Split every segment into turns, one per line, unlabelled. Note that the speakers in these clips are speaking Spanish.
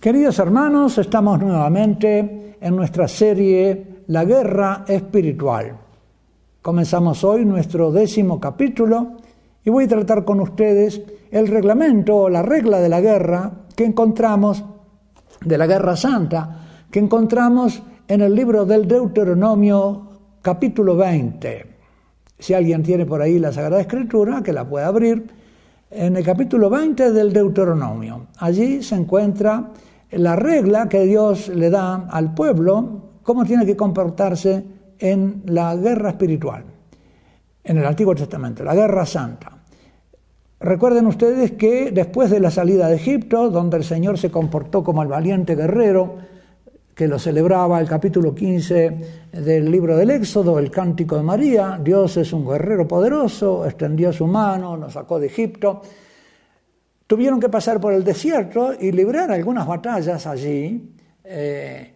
Queridos hermanos, estamos nuevamente en nuestra serie La guerra espiritual. Comenzamos hoy nuestro décimo capítulo y voy a tratar con ustedes el reglamento o la regla de la guerra que encontramos, de la guerra santa, que encontramos en el libro del Deuteronomio capítulo 20. Si alguien tiene por ahí la Sagrada Escritura, que la pueda abrir, en el capítulo 20 del Deuteronomio. Allí se encuentra la regla que Dios le da al pueblo, cómo tiene que comportarse en la guerra espiritual, en el Antiguo Testamento, la guerra santa. Recuerden ustedes que después de la salida de Egipto, donde el Señor se comportó como el valiente guerrero, que lo celebraba el capítulo 15 del libro del Éxodo, el cántico de María, Dios es un guerrero poderoso, extendió su mano, nos sacó de Egipto, tuvieron que pasar por el desierto y librar algunas batallas allí eh,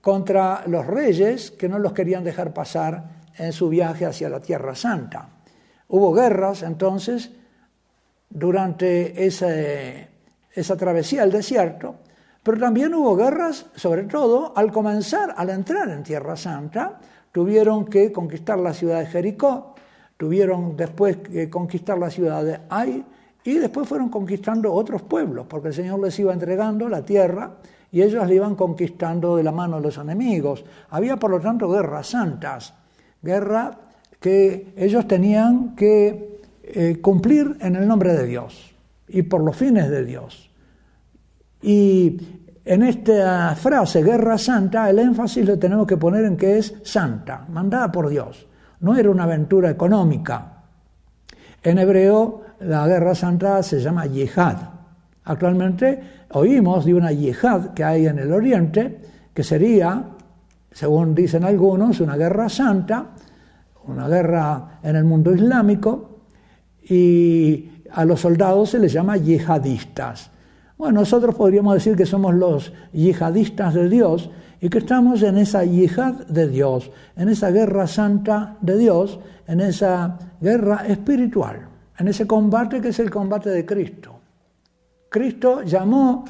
contra los reyes que no los querían dejar pasar en su viaje hacia la Tierra Santa. Hubo guerras entonces durante esa travesía al desierto, pero también hubo guerras, sobre todo al comenzar, al entrar en Tierra Santa, tuvieron que conquistar la ciudad de Jericó, tuvieron después que conquistar la ciudad de Ai, y después fueron conquistando otros pueblos, porque el Señor les iba entregando la tierra y ellos la iban conquistando de la mano de los enemigos. Había, por lo tanto, guerras santas, guerra que ellos tenían que eh, cumplir en el nombre de Dios y por los fines de Dios. Y en esta frase, guerra santa, el énfasis lo tenemos que poner en que es santa, mandada por Dios. No era una aventura económica. En hebreo la guerra santa se llama yihad. Actualmente oímos de una yihad que hay en el oriente, que sería, según dicen algunos, una guerra santa, una guerra en el mundo islámico, y a los soldados se les llama yihadistas. Bueno, nosotros podríamos decir que somos los yihadistas de Dios y que estamos en esa yihad de Dios, en esa guerra santa de Dios, en esa guerra espiritual en ese combate que es el combate de Cristo. Cristo llamó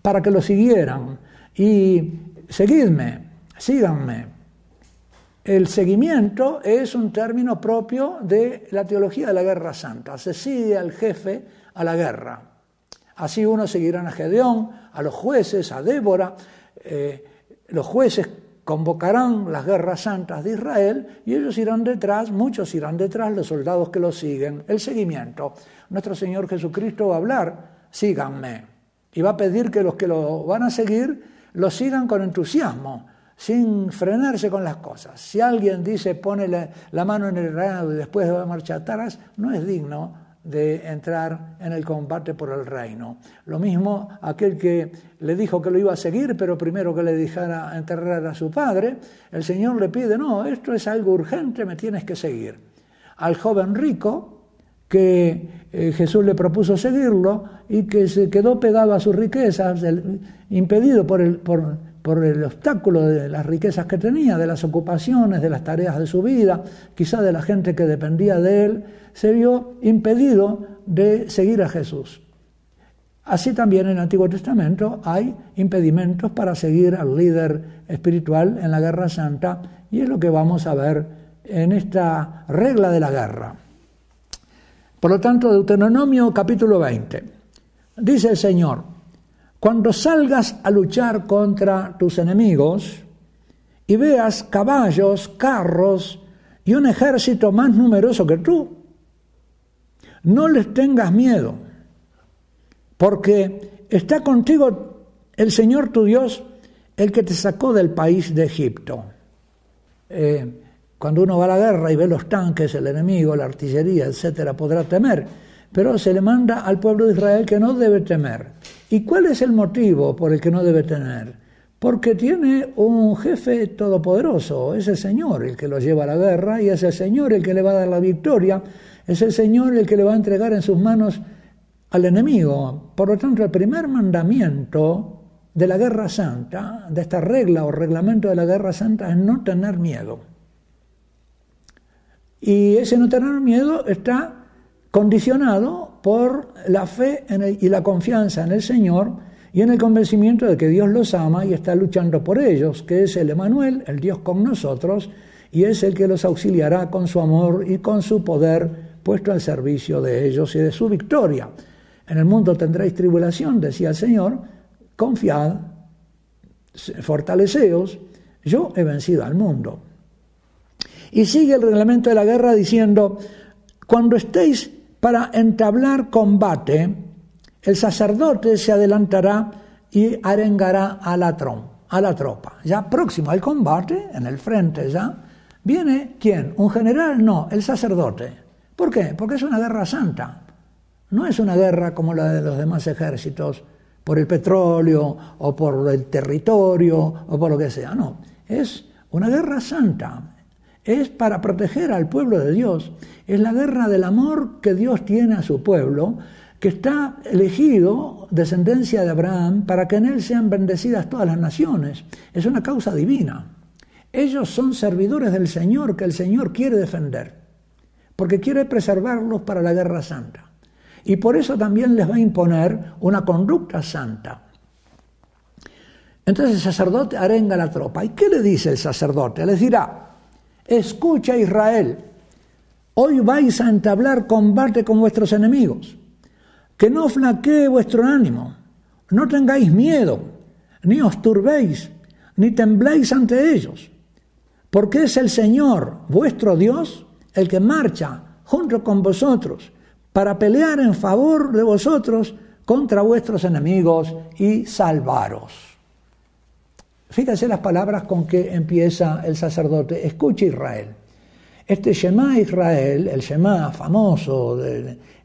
para que lo siguieran y seguidme, síganme. El seguimiento es un término propio de la teología de la guerra santa. Se sigue al jefe a la guerra. Así uno seguirán a Gedeón, a los jueces, a Débora. Eh, los jueces convocarán las guerras santas de Israel y ellos irán detrás, muchos irán detrás, los soldados que lo siguen, el seguimiento. Nuestro Señor Jesucristo va a hablar, síganme, y va a pedir que los que lo van a seguir lo sigan con entusiasmo, sin frenarse con las cosas. Si alguien dice pone la, mano en el reino y después va a marchar atrás, no es digno de entrar en el combate por el reino. Lo mismo aquel que le dijo que lo iba a seguir, pero primero que le dijera enterrar a su padre, el Señor le pide, no, esto es algo urgente, me tienes que seguir. Al joven rico, que eh, Jesús le propuso seguirlo y que se quedó pegado a sus riquezas, impedido por el, por, por el obstáculo de las riquezas que tenía, de las ocupaciones, de las tareas de su vida, quizá de la gente que dependía de él, se vio impedido de seguir a Jesús. Así también en el Antiguo Testamento hay impedimentos para seguir al líder espiritual en la guerra santa y es lo que vamos a ver en esta regla de la guerra. Por lo tanto, Deuteronomio capítulo 20. Dice el Señor, cuando salgas a luchar contra tus enemigos y veas caballos, carros y un ejército más numeroso que tú, no les tengas miedo, porque está contigo el Señor tu Dios, el que te sacó del país de Egipto. Eh, cuando uno va a la guerra y ve los tanques, el enemigo, la artillería, etcétera, podrá temer pero se le manda al pueblo de Israel que no debe temer. ¿Y cuál es el motivo por el que no debe temer? Porque tiene un jefe todopoderoso, es el Señor el que lo lleva a la guerra y es el Señor el que le va a dar la victoria, es el Señor el que le va a entregar en sus manos al enemigo. Por lo tanto, el primer mandamiento de la guerra santa, de esta regla o reglamento de la guerra santa, es no tener miedo. Y ese no tener miedo está condicionado por la fe y la confianza en el Señor y en el convencimiento de que Dios los ama y está luchando por ellos, que es el Emanuel, el Dios con nosotros, y es el que los auxiliará con su amor y con su poder puesto al servicio de ellos y de su victoria. En el mundo tendréis tribulación, decía el Señor, confiad, fortaleceos, yo he vencido al mundo. Y sigue el reglamento de la guerra diciendo, cuando estéis para entablar combate, el sacerdote se adelantará y arengará a la, a la tropa. Ya próximo al combate, en el frente ya, viene quién? ¿Un general? No, el sacerdote. ¿Por qué? Porque es una guerra santa. No es una guerra como la de los demás ejércitos, por el petróleo o por el territorio o por lo que sea. No, es una guerra santa. Es para proteger al pueblo de Dios. Es la guerra del amor que Dios tiene a su pueblo, que está elegido, descendencia de Abraham, para que en él sean bendecidas todas las naciones. Es una causa divina. Ellos son servidores del Señor que el Señor quiere defender, porque quiere preservarlos para la guerra santa. Y por eso también les va a imponer una conducta santa. Entonces el sacerdote arenga a la tropa. ¿Y qué le dice el sacerdote? Les dirá, escucha Israel, hoy vais a entablar combate con vuestros enemigos que no flaquee vuestro ánimo, no tengáis miedo, ni os turbéis, ni tembléis ante ellos, porque es el Señor, vuestro Dios, el que marcha junto con vosotros para pelear en favor de vosotros contra vuestros enemigos y salvaros. Fíjense las palabras con que empieza el sacerdote. Escucha Israel. Este Shema Israel, el Shema famoso,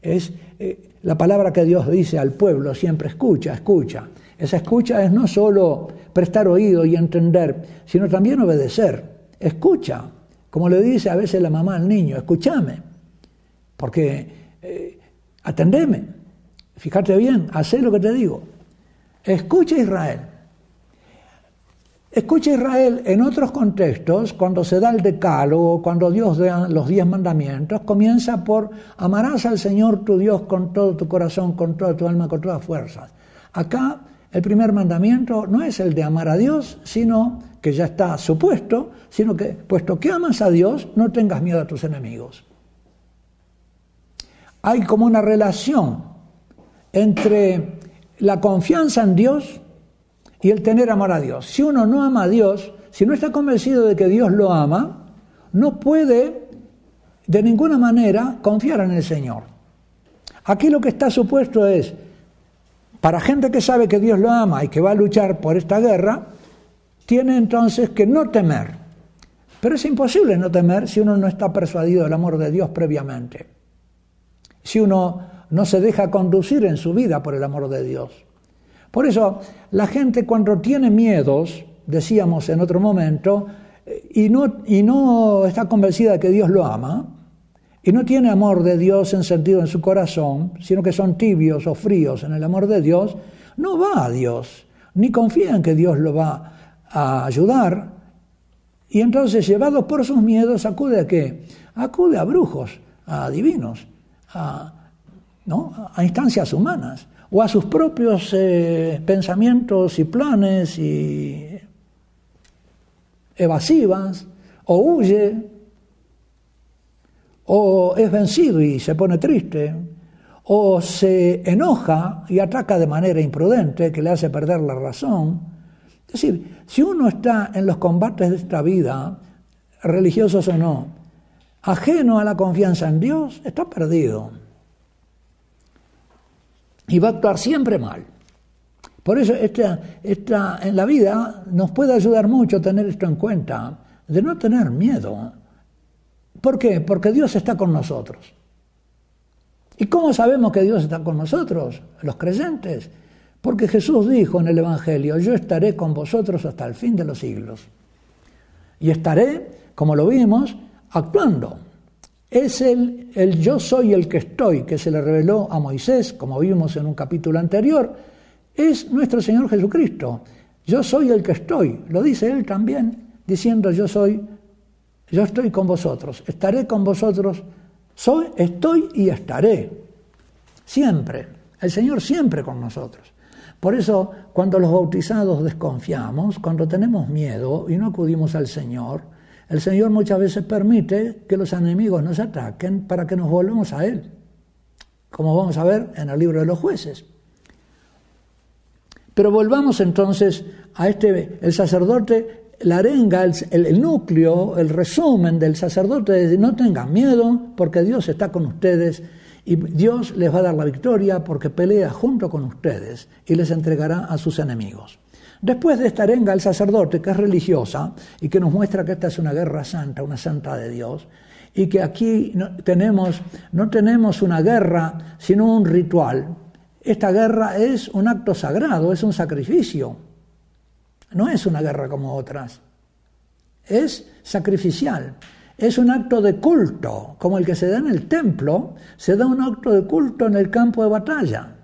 es eh, la palabra que Dios dice al pueblo siempre escucha, escucha. Esa escucha es no solo prestar oído y entender, sino también obedecer. Escucha, como le dice a veces la mamá al niño, escúchame, porque eh, atendeme, fíjate bien, haz lo que te digo. Escucha Israel. Escucha Israel en otros contextos, cuando se da el decálogo, cuando Dios da los diez mandamientos, comienza por amarás al Señor tu Dios con todo tu corazón, con toda tu alma, con todas fuerzas. Acá el primer mandamiento no es el de amar a Dios, sino que ya está supuesto, sino que puesto que amas a Dios, no tengas miedo a tus enemigos. Hay como una relación entre la confianza en Dios y el tener amor a Dios. Si uno no ama a Dios, si no está convencido de que Dios lo ama, no puede de ninguna manera confiar en el Señor. Aquí lo que está supuesto es, para gente que sabe que Dios lo ama y que va a luchar por esta guerra, tiene entonces que no temer. Pero es imposible no temer si uno no está persuadido del amor de Dios previamente. Si uno no se deja conducir en su vida por el amor de Dios. Por eso la gente cuando tiene miedos, decíamos en otro momento, y no, y no está convencida de que Dios lo ama, y no tiene amor de Dios en sentido en su corazón, sino que son tibios o fríos en el amor de Dios, no va a Dios, ni confía en que Dios lo va a ayudar, y entonces llevados por sus miedos acude a qué? Acude a brujos, a divinos, a, ¿no? a instancias humanas o a sus propios eh, pensamientos y planes y evasivas, o huye, o es vencido y se pone triste, o se enoja y ataca de manera imprudente que le hace perder la razón. Es decir, si uno está en los combates de esta vida, religiosos o no, ajeno a la confianza en Dios, está perdido y va a actuar siempre mal. Por eso esta, esta, en la vida nos puede ayudar mucho tener esto en cuenta, de no tener miedo. ¿Por qué? Porque Dios está con nosotros. ¿Y cómo sabemos que Dios está con nosotros, los creyentes? Porque Jesús dijo en el Evangelio, yo estaré con vosotros hasta el fin de los siglos. Y estaré, como lo vimos, actuando es el, el yo soy el que estoy, que se le reveló a Moisés, como vimos en un capítulo anterior, es nuestro Señor Jesucristo. Yo soy el que estoy, lo dice Él también, diciendo yo soy, yo estoy con vosotros, estaré con vosotros, soy, estoy y estaré, siempre, el Señor siempre con nosotros. Por eso, cuando los bautizados desconfiamos, cuando tenemos miedo y no acudimos al Señor, el Señor muchas veces permite que los enemigos nos ataquen para que nos volvamos a Él, como vamos a ver en el libro de los jueces. Pero volvamos entonces a este, el sacerdote, la arenga, el, el, núcleo, el resumen del sacerdote de no tengan miedo porque Dios está con ustedes y Dios les va a dar la victoria porque pelea junto con ustedes y les entregará a sus enemigos. Después de esta arenga al sacerdote, que es religiosa y que nos muestra que esta es una guerra santa, una santa de Dios, y que aquí tenemos, no tenemos una guerra, sino un ritual, esta guerra es un acto sagrado, es un sacrificio. No es una guerra como otras. Es sacrificial. Es un acto de culto, como el que se da en el templo, se da un acto de culto en el campo de batalla.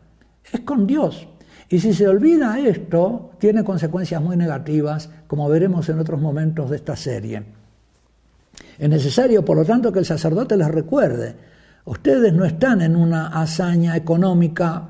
Es con Dios. Y si se olvida esto, tiene consecuencias muy negativas, como veremos en otros momentos de esta serie. Es necesario, por lo tanto, que el sacerdote les recuerde, ustedes no están en una hazaña económica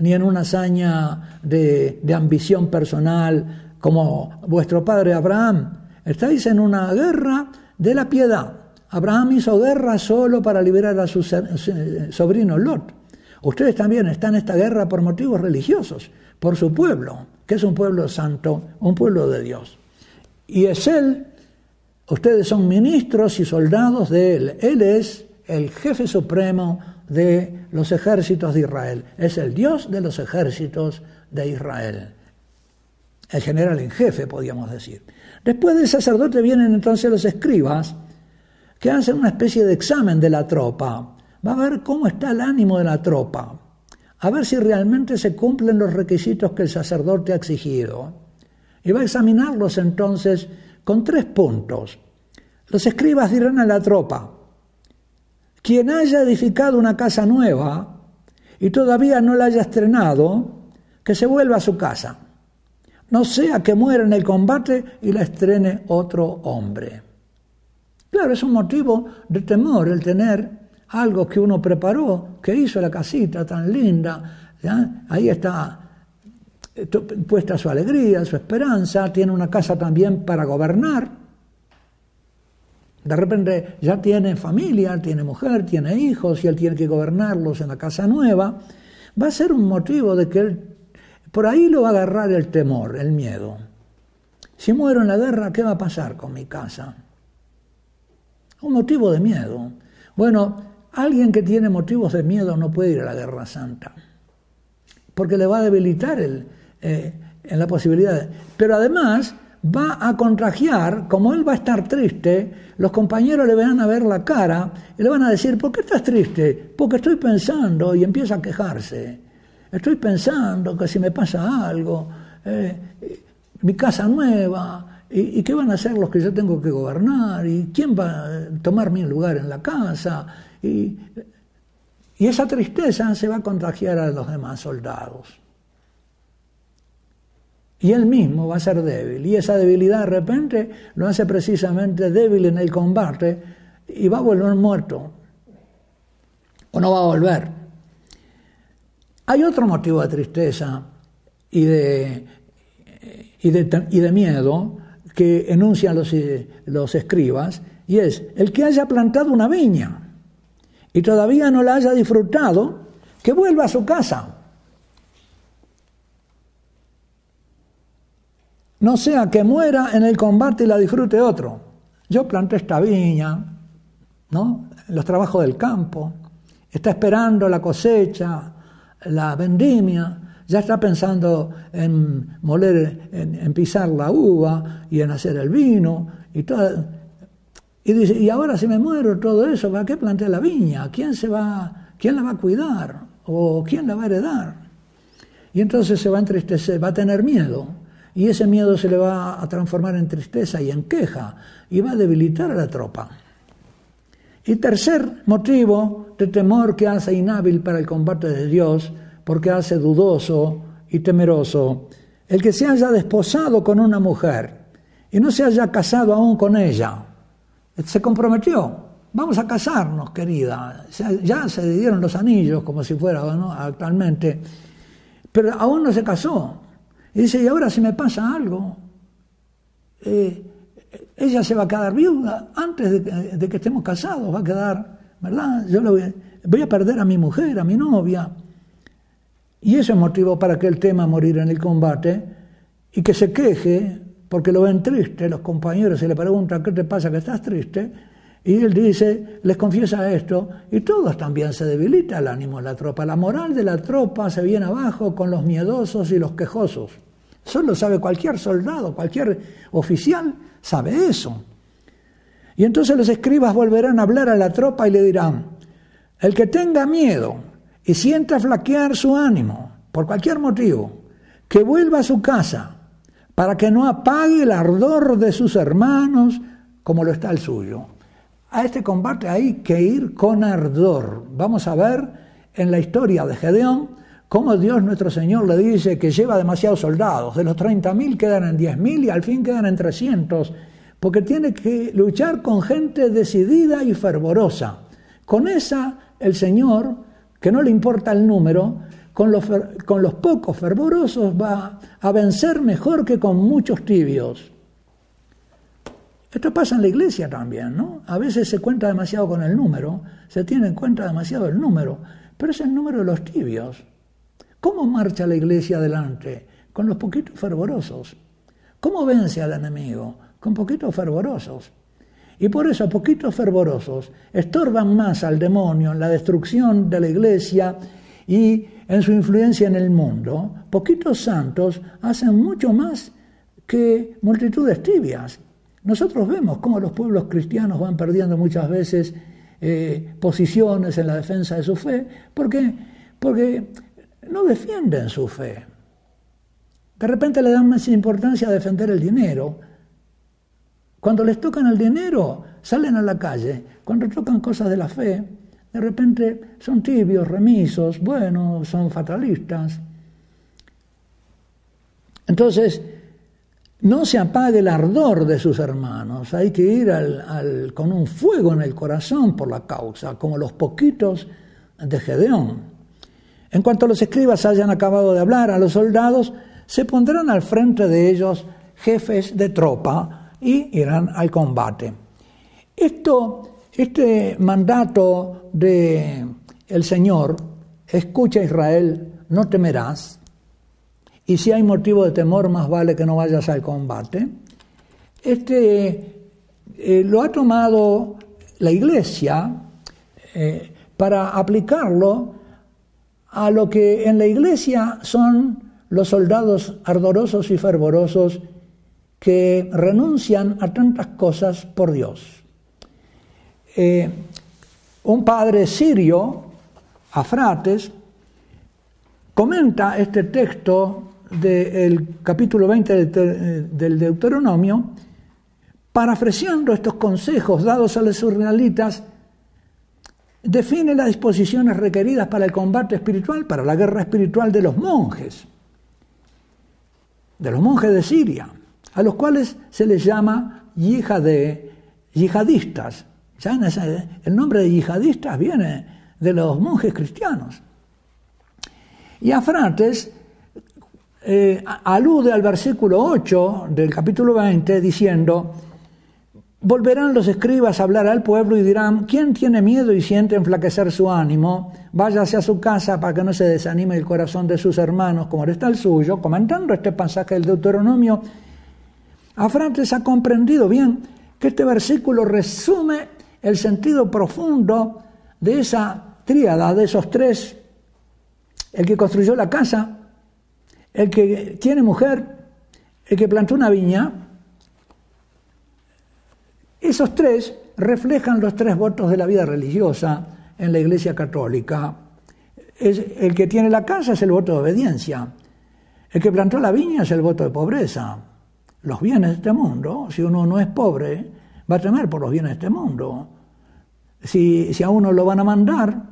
ni en una hazaña de, ambición personal como vuestro padre Abraham. Estáis en una guerra de la piedad. Abraham hizo guerra solo para liberar a su sobrino Lot. Ustedes también están en esta guerra por motivos religiosos, por su pueblo, que es un pueblo santo, un pueblo de Dios. Y es Él, ustedes son ministros y soldados de Él. Él es el jefe supremo de los ejércitos de Israel. Es el Dios de los ejércitos de Israel. El general en jefe, podríamos decir. Después del sacerdote vienen entonces los escribas, que hacen una especie de examen de la tropa. Va a ver cómo está el ánimo de la tropa. A ver si realmente se cumplen los requisitos que el sacerdote ha exigido. Y va a examinarlos entonces con tres puntos. Los escribas dirán a la tropa, quien haya edificado una casa nueva y todavía no la haya estrenado, que se vuelva a su casa. No sea que muera en el combate y la estrene otro hombre. Claro, es un motivo de temor el tener algo que uno preparó, que hizo la casita tan linda. Ahí está eh, puesta su alegría, su esperanza, tiene una casa también para gobernar. De repente ya tiene familia, tiene mujer, tiene hijos y él tiene que gobernarlos en la casa nueva. Va a ser un motivo de que él, por ahí lo va a agarrar el temor, el miedo. Si muero en la guerra, ¿qué va a pasar con mi casa? Un motivo de miedo. Bueno, alguien que tiene motivos de miedo no puede ir a la guerra santa, porque le va a debilitar el, eh, en la posibilidad. Pero además va a contagiar, como él va a estar triste, los compañeros le van a ver la cara y le van a decir, ¿por qué estás triste? Porque estoy pensando y empieza a quejarse. Estoy pensando que si me pasa algo, eh, mi casa nueva, y, qué van a hacer los que yo tengo que gobernar, y quién va a tomar mi lugar en la casa. y esa tristeza se va a contagiar a los demás soldados. Y él mismo va a ser débil. Y esa debilidad de repente lo hace precisamente débil en el combate y va a volver muerto. O no va a volver. Hay otro motivo de tristeza y de, y de, miedo que enuncian los, los escribas, y es el que haya plantado una viña y todavía no la haya disfrutado, que vuelva a su casa No sea que muera en el combate y la disfrute otro. Yo planté esta viña, ¿no? Los trabajos del campo. Está esperando la cosecha, la vendimia. Ya está pensando en moler, en, pisar la uva y en hacer el vino y todo. Y dice, y ahora si me muero todo eso, ¿para qué planté la viña? ¿Quién se va, quién la va a cuidar? ¿O quién la va a heredar? Y entonces se va a entristecer, va a tener miedo y ese miedo se le va a transformar en tristeza y en queja y va a debilitar a la tropa. Y tercer motivo de temor que hace inhábil para el combate de Dios, porque hace dudoso y temeroso, el que se haya desposado con una mujer y no se haya casado aún con ella. Se comprometió, vamos a casarnos, querida. Ya se dieron los anillos, como si fuera actualmente pero aún no se casó. Y dice, y ahora si me pasa algo, eh, ella se va a quedar viuda antes de que, estemos casados, va a quedar, ¿verdad? Yo voy, voy, a perder a mi mujer, a mi novia. Y eso es motivo para que él tema morir en el combate y que se queje porque lo ven triste, los compañeros se le preguntan, ¿qué te pasa que estás triste? Y él dice, les confiesa esto, y todos también se debilita el ánimo de la tropa. La moral de la tropa se viene abajo con los miedosos y los quejosos. Eso lo sabe cualquier soldado, cualquier oficial sabe eso. Y entonces los escribas volverán a hablar a la tropa y le dirán, el que tenga miedo y sienta flaquear su ánimo por cualquier motivo, que vuelva a su casa para que no apague el ardor de sus hermanos como lo está el suyo. A este combate hay que ir con ardor. Vamos a ver en la historia de Gedeón cómo Dios nuestro Señor le dice que lleva demasiados soldados. De los 30.000 quedan en 10.000 y al fin quedan en 300, porque tiene que luchar con gente decidida y fervorosa. Con esa el Señor, que no le importa el número, con los, con los pocos fervorosos va a vencer mejor que con muchos tibios. Esto pasa en la iglesia también, ¿no? A veces se cuenta demasiado con el número, se tiene en cuenta demasiado el número, pero es el número de los tibios. ¿Cómo marcha la iglesia adelante? Con los poquitos fervorosos. ¿Cómo vence al enemigo? Con poquitos fervorosos. Y por eso poquitos fervorosos estorban más al demonio en la destrucción de la iglesia y en su influencia en el mundo. Poquitos santos hacen mucho más que multitudes tibias. Nosotros vemos cómo los pueblos cristianos van perdiendo muchas veces eh, posiciones en la defensa de su fe, porque, porque no defienden su fe. De repente le dan más importancia a defender el dinero. Cuando les tocan el dinero, salen a la calle. Cuando tocan cosas de la fe, de repente son tibios, remisos, bueno, son fatalistas. Entonces, no se apague el ardor de sus hermanos, hay que ir con un fuego en el corazón por la causa, como los poquitos de Gedeón. En cuanto los escribas hayan acabado de hablar a los soldados, se pondrán al frente de ellos jefes de tropa y irán al combate. Esto, este mandato de el Señor, escucha Israel, no temerás, y si hay motivo de temor, más vale que no vayas al combate. Este eh, lo ha tomado la Iglesia eh, para aplicarlo a lo que en la Iglesia son los soldados ardorosos y fervorosos que renuncian a tantas cosas por Dios. Eh, un padre sirio, Afrates, comenta este texto del capítulo 20 del Deuteronomio, parafraseando estos consejos dados a los israelitas, define las disposiciones requeridas para el combate espiritual, para la guerra espiritual de los monjes, de los monjes de Siria, a los cuales se les llama yihadistas. el nombre de yihadistas viene de los monjes cristianos. Y Afrates eh, alude al versículo 8 del capítulo 20 diciendo, volverán los escribas a hablar al pueblo y dirán, ¿quién tiene miedo y siente enflaquecer su ánimo? Váyase a su casa para que no se desanime el corazón de sus hermanos como está el suyo. Comentando este pasaje del Deuteronomio, Afrantes ha comprendido bien que este versículo resume el sentido profundo de esa tríada, de esos tres, el que construyó la casa, el que tiene mujer, el que plantó una viña, esos tres reflejan los tres votos de la vida religiosa en la Iglesia Católica. el que tiene la casa es el voto de obediencia. El que plantó la viña es el voto de pobreza. Los bienes de este mundo, si uno no es pobre, va a temer por los bienes de este mundo. Si, si a uno lo van a mandar,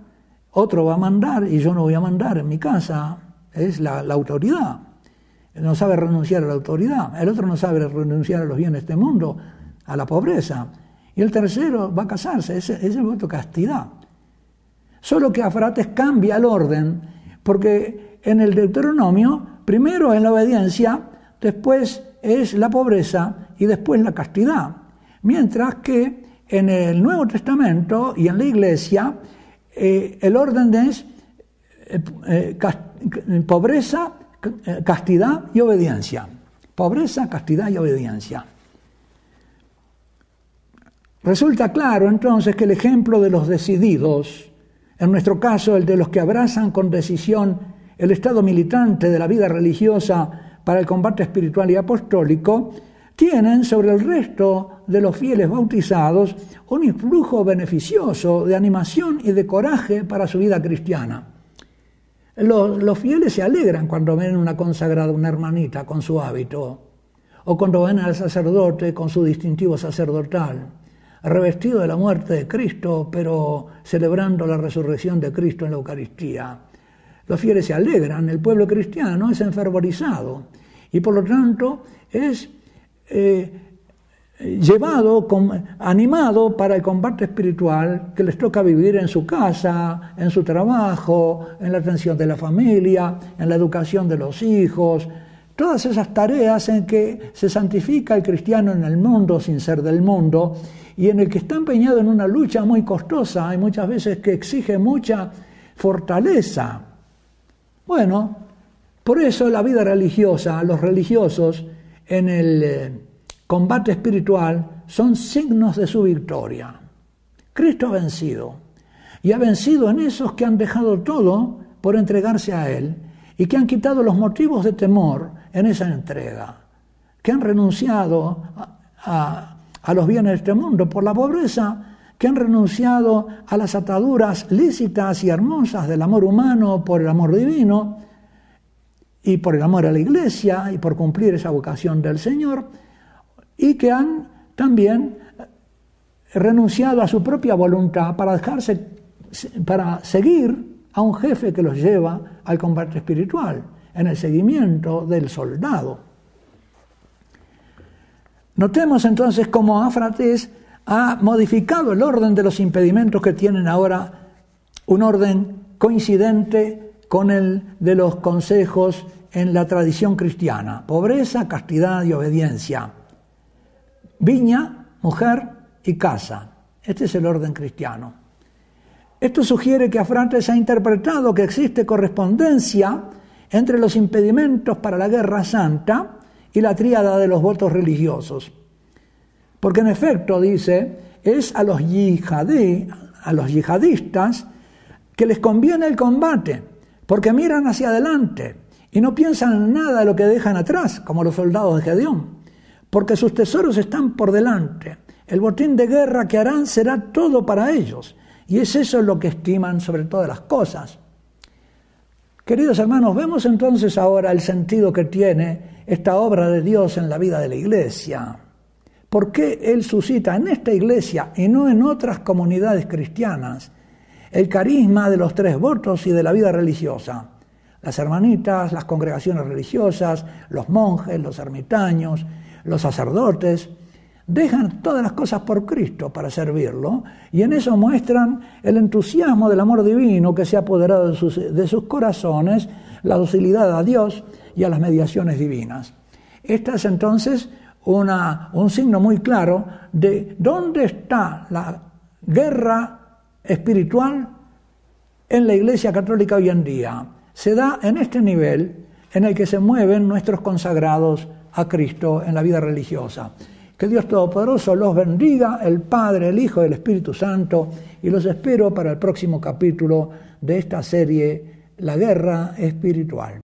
otro va a mandar y yo no voy a mandar en mi casa es la, autoridad. No sabe renunciar a la autoridad. El otro no sabe renunciar a los bienes de este mundo, a la pobreza. Y el tercero va a casarse, ese, es el voto castidad. Solo que Afrates cambia el orden, porque en el Deuteronomio, primero es la obediencia, después es la pobreza y después la castidad. Mientras que en el Nuevo Testamento y en la Iglesia eh, el orden es eh, eh, pobreza, castidad y obediencia. Pobreza, castidad y obediencia. Resulta claro entonces que el ejemplo de los decididos, en nuestro caso el de los que abrazan con decisión el estado militante de la vida religiosa para el combate espiritual y apostólico, tienen sobre el resto de los fieles bautizados un influjo beneficioso de animación y de coraje para su vida cristiana. Los, fieles se alegran cuando ven una consagrada, una hermanita con su hábito, o cuando ven al sacerdote con su distintivo sacerdotal, revestido de la muerte de Cristo, pero celebrando la resurrección de Cristo en la Eucaristía. Los fieles se alegran, el pueblo cristiano es enfervorizado y por lo tanto es eh, llevado, animado para el combate espiritual que les toca vivir en su casa, en su trabajo, en la atención de la familia, en la educación de los hijos, todas esas tareas en que se santifica el cristiano en el mundo sin ser del mundo y en el que está empeñado en una lucha muy costosa y muchas veces que exige mucha fortaleza. Bueno, por eso la vida religiosa, los religiosos, en el eh, combate espiritual son signos de su victoria. Cristo ha vencido y ha vencido en esos que han dejado todo por entregarse a Él y que han quitado los motivos de temor en esa entrega, que han renunciado a, los bienes de este mundo por la pobreza, que han renunciado a las ataduras lícitas y hermosas del amor humano por el amor divino, y por el amor a la iglesia y por cumplir esa vocación del Señor, y que han también renunciado a su propia voluntad para dejarse, para seguir a un jefe que los lleva al combate espiritual, en el seguimiento del soldado. Notemos entonces cómo Áfrates ha modificado el orden de los impedimentos que tienen ahora un orden coincidente con el de los consejos en la tradición cristiana. Pobreza, castidad y obediencia. Viña, mujer y casa. Este es el orden cristiano. Esto sugiere que Afrantes ha interpretado que existe correspondencia entre los impedimentos para la guerra santa y la tríada de los votos religiosos. Porque en efecto, dice, es a los, yihadí, a los yihadistas que les conviene el combate, porque miran hacia adelante, y no piensan en nada de lo que dejan atrás, como los soldados de Gedeón, porque sus tesoros están por delante. El botín de guerra que harán será todo para ellos, y es eso lo que estiman sobre todas las cosas. Queridos hermanos, vemos entonces ahora el sentido que tiene esta obra de Dios en la vida de la iglesia. ¿Por qué Él suscita en esta iglesia y no en otras comunidades cristianas el carisma de los tres votos y de la vida religiosa? las hermanitas, las congregaciones religiosas, los monjes, los ermitaños, los sacerdotes, dejan todas las cosas por Cristo para servirlo y en eso muestran el entusiasmo del amor divino que se ha apoderado de sus, de sus corazones, la docilidad a Dios y a las mediaciones divinas. Esta es entonces una, un signo muy claro de dónde está la guerra espiritual en la Iglesia Católica hoy en día se da en este nivel en el que se mueven nuestros consagrados a Cristo en la vida religiosa. Que Dios Todopoderoso los bendiga, el Padre, el Hijo y el Espíritu Santo, y los espero para el próximo capítulo de esta serie, La Guerra Espiritual.